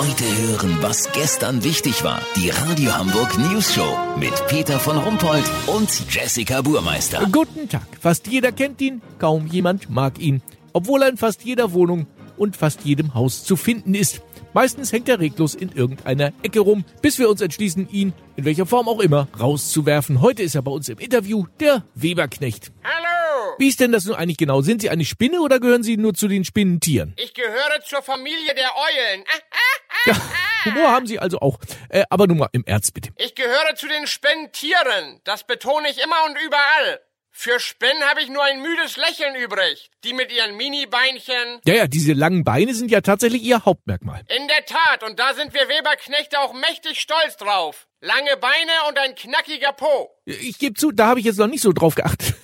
Heute hören, was gestern wichtig war. Die Radio Hamburg News Show mit Peter von Rumpold und Jessica Burmeister. Guten Tag. Fast jeder kennt ihn, kaum jemand mag ihn. Obwohl er in fast jeder Wohnung und fast jedem Haus zu finden ist. Meistens hängt er reglos in irgendeiner Ecke rum, bis wir uns entschließen, ihn, in welcher Form auch immer, rauszuwerfen. Heute ist er bei uns im Interview, der Weberknecht. Hallo! Wie ist denn das nun eigentlich genau? Sind Sie eine Spinne oder gehören Sie nur zu den Spinnentieren? Ich gehöre zur Familie der Eulen. Ah, Ja, Humor haben Sie also auch. Äh, aber nun mal im Ernst bitte. Ich gehöre zu den Spinnentieren. Das betone ich immer und überall. Für Spinnen habe ich nur ein müdes Lächeln übrig. Die mit ihren Mini-Beinchen. Ja, ja, diese langen Beine sind ja tatsächlich Ihr Hauptmerkmal. In der Tat, und da sind wir Weberknechte auch mächtig stolz drauf. Lange Beine und ein knackiger Po. Ich gebe zu, da habe ich jetzt noch nicht so drauf geachtet.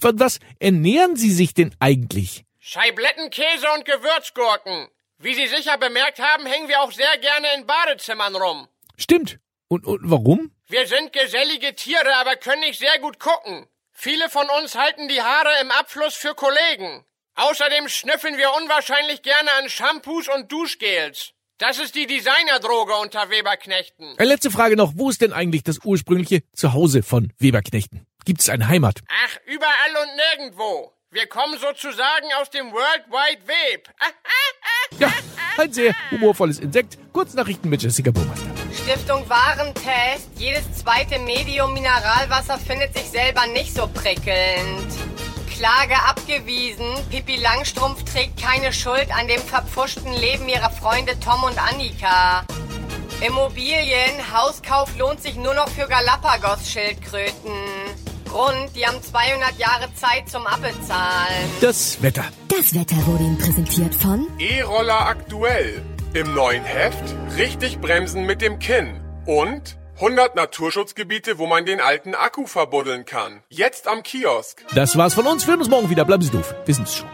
Von was ernähren Sie sich denn eigentlich? Scheiblettenkäse und Gewürzgurken. Wie Sie sicher bemerkt haben, hängen wir auch sehr gerne in Badezimmern rum. Stimmt. Und, und warum? Wir sind gesellige Tiere, aber können nicht sehr gut gucken. Viele von uns halten die Haare im Abfluss für Kollegen. Außerdem schnüffeln wir unwahrscheinlich gerne an Shampoos und Duschgels. Das ist die Designerdroge unter Weberknechten. Eine letzte Frage noch. Wo ist denn eigentlich das ursprüngliche Zuhause von Weberknechten? Gibt es eine Heimat? Ach, überall und nirgendwo. Wir kommen sozusagen aus dem World Wide Web. Ja, ein sehr humorvolles Insekt. Kurznachrichten mit Jessica Burmeister. Stiftung Warentest. Jedes zweite Medium Mineralwasser findet sich selber nicht so prickelnd. Klage abgewiesen. Pippi Langstrumpf trägt keine Schuld an dem verpfuschten Leben ihrer Freunde Tom und Annika. Immobilien. Hauskauf lohnt sich nur noch für Galapagos-Schildkröten. Grund, die haben 200 Jahre Zeit zum Abbezahlen. Das Wetter. Das Wetter wurde Ihnen präsentiert von E-Roller aktuell. Im neuen Heft richtig bremsen mit dem Kinn. Und 100 Naturschutzgebiete, wo man den alten Akku verbuddeln kann. Jetzt am Kiosk. Das war's von uns. Wir hören uns morgen wieder. Bleiben Sie doof. Wir sind's schon.